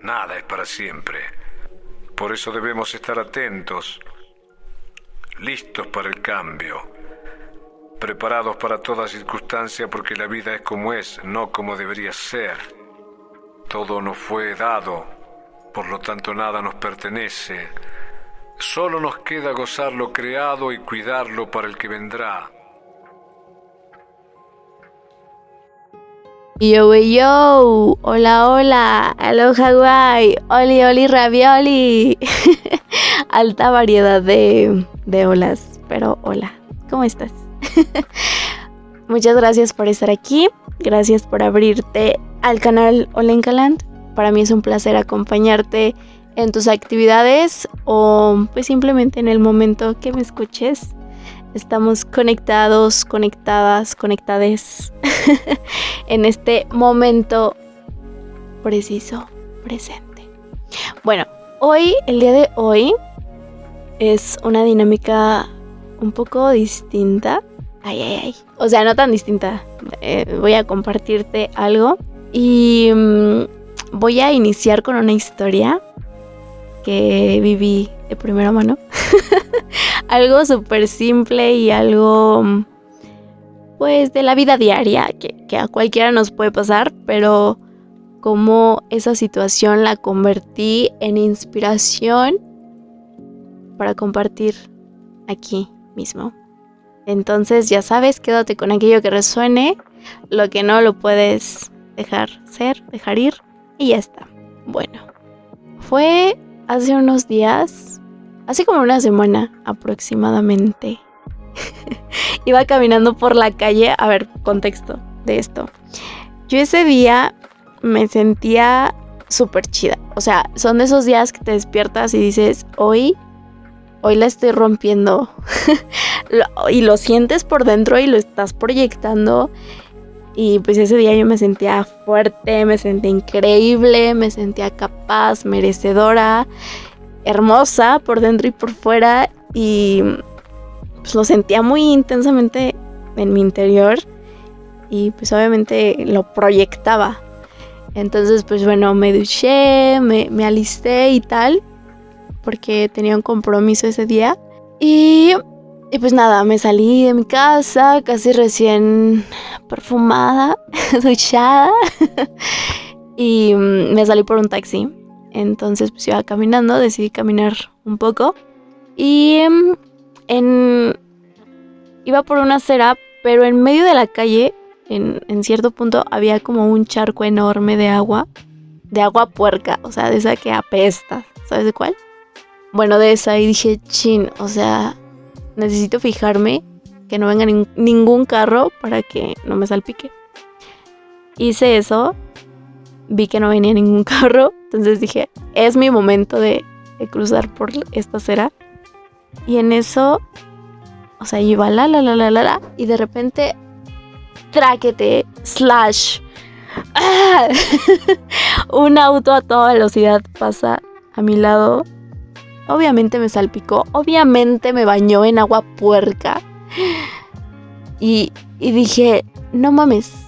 Nada es para siempre. Por eso debemos estar atentos, listos para el cambio, preparados para toda circunstancia porque la vida es como es, no como debería ser. Todo nos fue dado, por lo tanto nada nos pertenece. Solo nos queda gozar lo creado y cuidarlo para el que vendrá. Yo, yo, hola, hola, hello Hawaii, oli, oli, ravioli. Alta variedad de, de olas, pero hola, ¿cómo estás? Muchas gracias por estar aquí, gracias por abrirte al canal Olenkaland. Para mí es un placer acompañarte en tus actividades o pues simplemente en el momento que me escuches. Estamos conectados, conectadas, conectades en este momento preciso, presente. Bueno, hoy, el día de hoy, es una dinámica un poco distinta. Ay, ay, ay. O sea, no tan distinta. Eh, voy a compartirte algo. Y mm, voy a iniciar con una historia que viví de primera mano. algo súper simple y algo pues de la vida diaria que, que, a cualquiera nos puede pasar, pero como esa situación la convertí en inspiración para compartir aquí mismo. Entonces ya sabes, quédate con aquello que resuene, lo que no lo puedes dejar ser, dejar ir y ya está. Bueno, fue hace unos días Así como una semana aproximadamente. Iba caminando por la calle, a ver, contexto de esto. Yo ese día me sentía súper chida. O sea, son esos días que te despiertas y dices, hoy, hoy la estoy rompiendo. y lo sientes por dentro y lo estás proyectando. Y pues ese día yo me sentía fuerte, me sentía increíble, me sentía capaz, merecedora hermosa por dentro y por fuera y pues lo sentía muy intensamente en mi interior y pues obviamente lo proyectaba. Entonces pues bueno, me duché, me, me alisté y tal porque tenía un compromiso ese día y, y pues nada, me salí de mi casa casi recién perfumada, duchada y mm, me salí por un taxi. Entonces pues iba caminando, decidí caminar un poco y em, iba por una acera, pero en medio de la calle, en, en cierto punto, había como un charco enorme de agua, de agua puerca, o sea, de esa que apesta, ¿sabes de cuál? Bueno, de esa y dije, chin, o sea, necesito fijarme que no venga ningún carro para que no me salpique. Hice eso vi que no venía ningún carro, entonces dije, es mi momento de, cruzar por esta acera. Y en eso, o sea, iba la, la, la, la, la, la, y de repente, traquete, slash. ¡Ah! Un auto a toda velocidad pasa a mi lado. Obviamente me salpicó, obviamente me bañó en agua puerca. Y dije, no mames,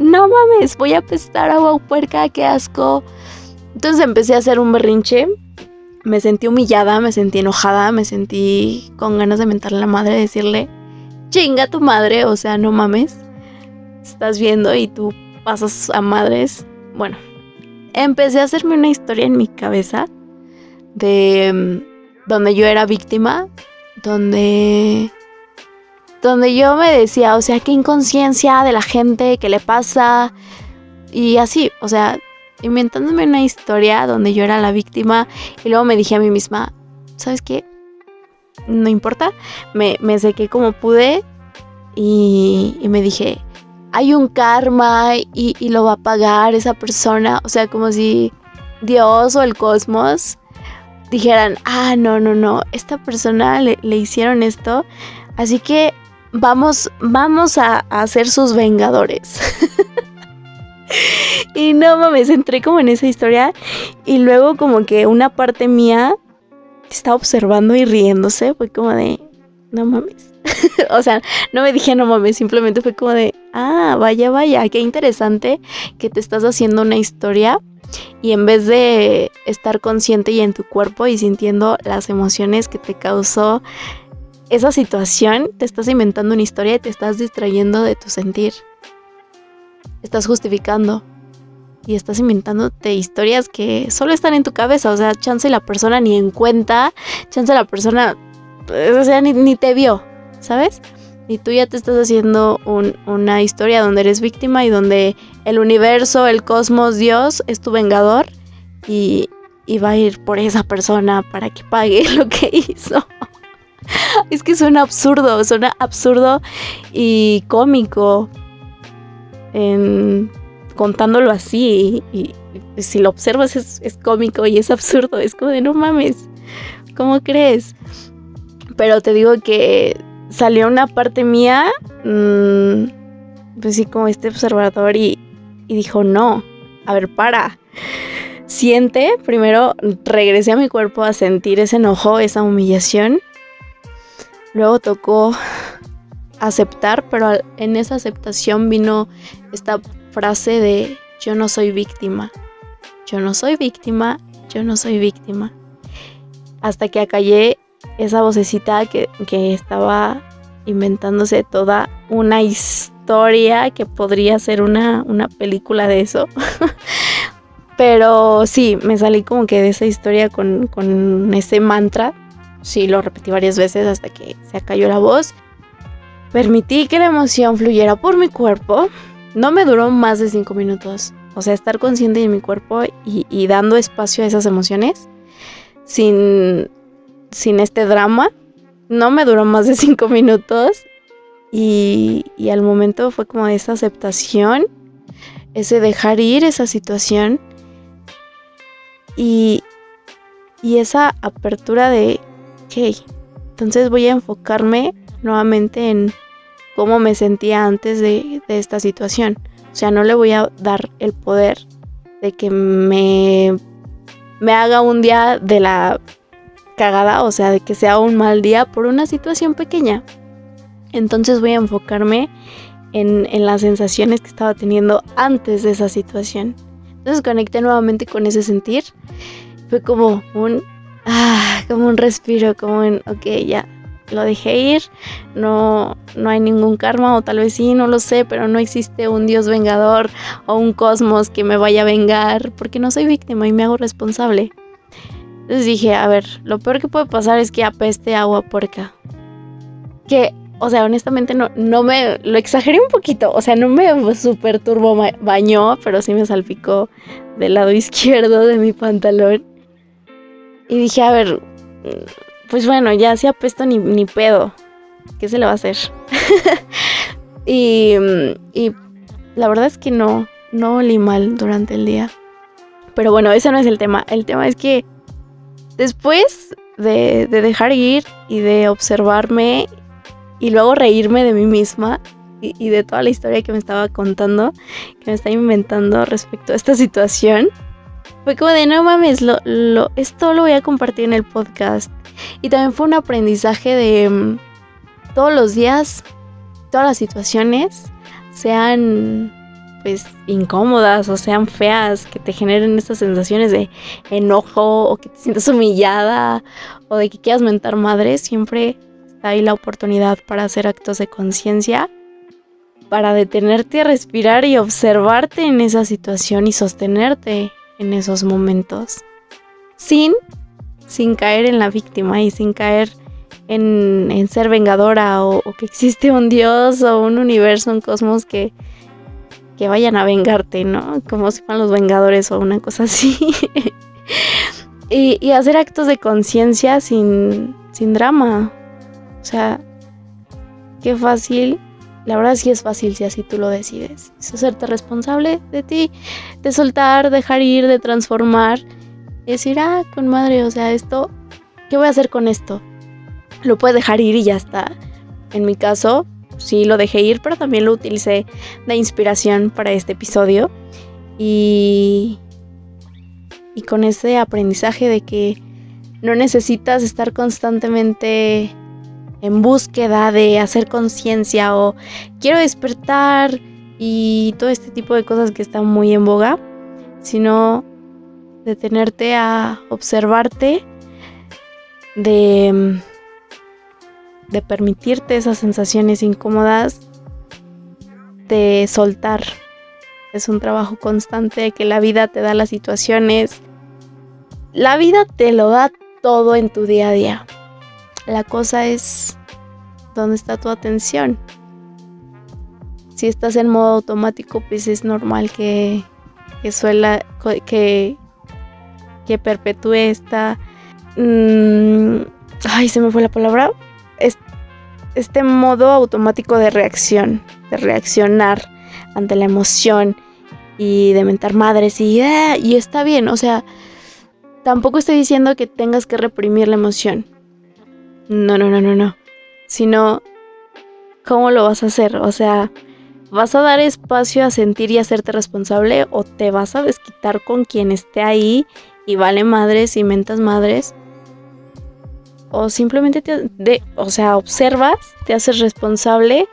no mames, voy a apestar agua puerca, qué asco. Entonces empecé a hacer un berrinche. Me sentí humillada, me sentí enojada, me sentí con ganas de mentarle a la madre decirle, chinga tu madre, o sea, no mames. Estás viendo y tú pasas a madres. Bueno, empecé a hacerme una historia en mi cabeza de mm, donde yo era víctima, donde donde yo me decía, o sea, qué inconsciencia de la gente, qué le pasa, y así, o sea, inventándome una historia donde yo era la víctima, y luego me dije a mí misma, ¿sabes qué? No importa, me, me sequé como pude, y, me dije, hay un karma y, y, lo va a pagar esa persona, o sea, como si Dios o el cosmos dijeran, ah, no, no, no, esta persona le, le hicieron esto, así que vamos, vamos a, a ser sus vengadores. y no mames, entré como en esa historia y luego como que una parte mía estaba observando y riéndose, fue como de, no mames. o sea, no me dije no mames, simplemente fue como de, ah, vaya, vaya, qué interesante que te estás haciendo una historia Y en vez de estar consciente y en tu cuerpo y sintiendo las emociones que te causó esa situación, te estás inventando una historia y te estás distrayendo de tu sentir. Estás justificando y estás inventándote historias que solo están en tu cabeza. O sea, chance la persona ni en cuenta, chance la persona, pues, o sea, ni, te vio, ¿sabes? Y tú ya te estás haciendo una historia donde eres víctima y donde el universo, el cosmos, Dios es tu vengador y, y va a ir por esa persona para que pague lo que hizo. es que suena absurdo, suena absurdo y cómico en, contándolo así. Y, si lo observas es, cómico y es absurdo. Es como de no mames, ¿cómo crees? Pero te digo que salió una parte mía, mm, pues sí, como este observador y, y dijo, no, a ver, para. Siente, primero regresé a mi cuerpo a sentir ese enojo, esa humillación. Luego tocó aceptar, pero en esa aceptación vino esta frase de yo no soy víctima. Yo no soy víctima, yo no soy víctima. Hasta que acallé esa vocecita que, que estaba inventándose toda una historia que podría ser una, una película de eso. Pero sí, me salí como que de esa historia con, con ese mantra. Sí, lo repetí varias veces hasta que se acalló la voz. Permití que la emoción fluyera por mi cuerpo. No me duró más de cinco minutos. O sea, estar consciente de mi cuerpo y, dando espacio a esas emociones sin, sin este drama. No me duró más de cinco minutos. Y, y al momento fue como esa aceptación, ese dejar ir esa situación y esa apertura de, ok, entonces voy a enfocarme nuevamente en cómo me sentía antes de, esta situación. O sea, no le voy a dar el poder de que me, me haga un día de la cagada, o sea, de que sea un mal día por una situación pequeña. Entonces voy a enfocarme en, en, las sensaciones que estaba teniendo antes de esa situación. Entonces conecté nuevamente con ese sentir. Fue como un, ah, como un respiro, como un, ok, ya, lo dejé ir, no, no hay ningún karma o tal vez sí, no lo sé, pero no existe un Dios vengador o un cosmos que me vaya a vengar porque no soy víctima y me hago responsable. Entonces dije, a ver, lo peor que puede pasar es que apeste agua puerca. Que, o sea, honestamente no, no me, lo exageré un poquito, o sea, no me super turbo bañó, pero sí me salpicó del lado izquierdo de mi pantalón. Y dije, a ver, pues bueno, ya se apesto ni, ni pedo. ¿Qué se le va a hacer? y, la verdad es que no, no olí mal durante el día. Pero bueno, ese no es el tema. El tema es que después de, de dejar ir y de observarme y luego reírme de mí misma y, y, de toda la historia que me estaba contando, que me estaba inventando respecto a esta situación, fue como de no mames, lo, lo, esto lo voy a compartir en el podcast. Y también fue un aprendizaje de mm, todos los días, todas las situaciones, sean pues incómodas o sean feas, que te generen estas sensaciones de enojo o que te sientas humillada o de que quieras mentar madre, siempre está ahí la oportunidad para hacer actos de conciencia, para detenerte a respirar y observarte en esa situación y sostenerte en esos momentos, sin sin caer en la víctima y sin caer en, ser vengadora o, que existe un dios o un universo, un cosmos que, que vayan a vengarte, ¿no? Como si fueran los vengadores o una cosa así. y, hacer actos de conciencia sin, sin drama. O sea, qué fácil. La verdad sí es fácil si así tú lo decides. Es hacerte responsable de ti, de soltar, dejar ir, de transformar decir, ah, con madre, o sea, esto, ¿qué voy a hacer con esto? Lo puedes dejar ir y ya está. En mi caso, sí lo dejé ir, pero también lo utilicé de inspiración para este episodio. Y, y con ese aprendizaje de que no necesitas estar constantemente en búsqueda de hacer conciencia o quiero despertar y todo este tipo de cosas que están muy en boga, sino detenerte a observarte, de, de permitirte esas sensaciones incómodas, de soltar. Es un trabajo constante que la vida te da las situaciones. La vida te lo da todo en tu día a día. La cosa es dónde está tu atención. Si estás en modo automático, pues es normal que, suela, que, que perpetúe esta... Mm, ay, se me fue la palabra. este modo automático de reacción, de reaccionar ante la emoción y de mentar madres y, ah, y está bien, o sea, tampoco estoy diciendo que tengas que reprimir la emoción. No, no, no, no, no. Sino, ¿cómo lo vas a hacer? O sea, ¿vas a dar espacio a sentir y hacerte responsable o te vas a desquitar con quien esté ahí y vale madres y mentas madres? O simplemente te, de, o sea, observas, te haces responsable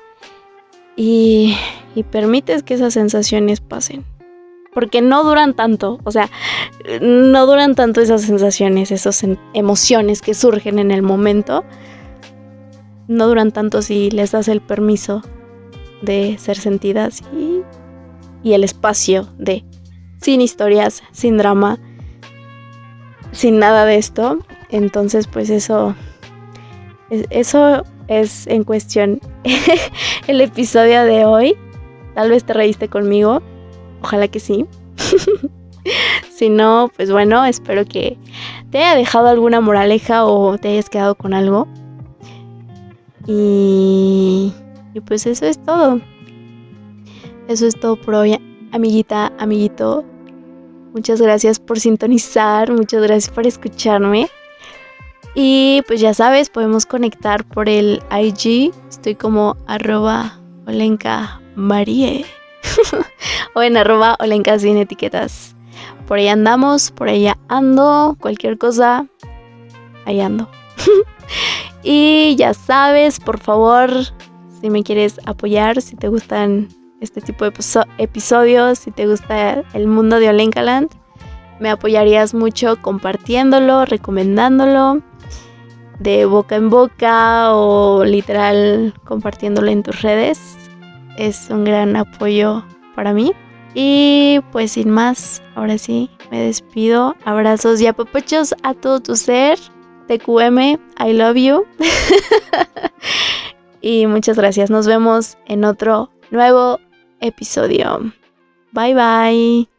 y, y permites que esas sensaciones pasen. Porque no duran tanto, o sea, no duran tanto esas sensaciones, esas emociones que surgen en el momento. No duran tanto si les das el permiso de ser sentidas y, el espacio de, sin historias, sin drama, sin nada de esto. Entonces, pues eso, eso es en cuestión el episodio de hoy. Tal vez te reíste conmigo. Ojalá que sí. si no, pues bueno, espero que te haya dejado alguna moraleja o te hayas quedado con algo. Y, y pues eso es todo. Eso es todo por hoy, amiguita, amiguito. Muchas gracias por sintonizar, muchas gracias por escucharme. Y pues ya sabes, podemos conectar por el IG. Estoy como arroba Olenka Marie. o en arroba Olenka sin etiquetas. Por ahí andamos, por ahí ando. Cualquier cosa, ahí ando. y ya sabes, por favor, si me quieres apoyar, si te gustan este tipo de episodios, si te gusta el mundo de Olenkaland, me apoyarías mucho compartiéndolo, recomendándolo de boca en boca o literal compartiéndolo en tus redes. Es un gran apoyo para mí. Y pues sin más, ahora sí, me despido. Abrazos y apapachos a todo tu ser. TQM, I love you. y muchas gracias. Nos vemos en otro nuevo episodio. Bye bye.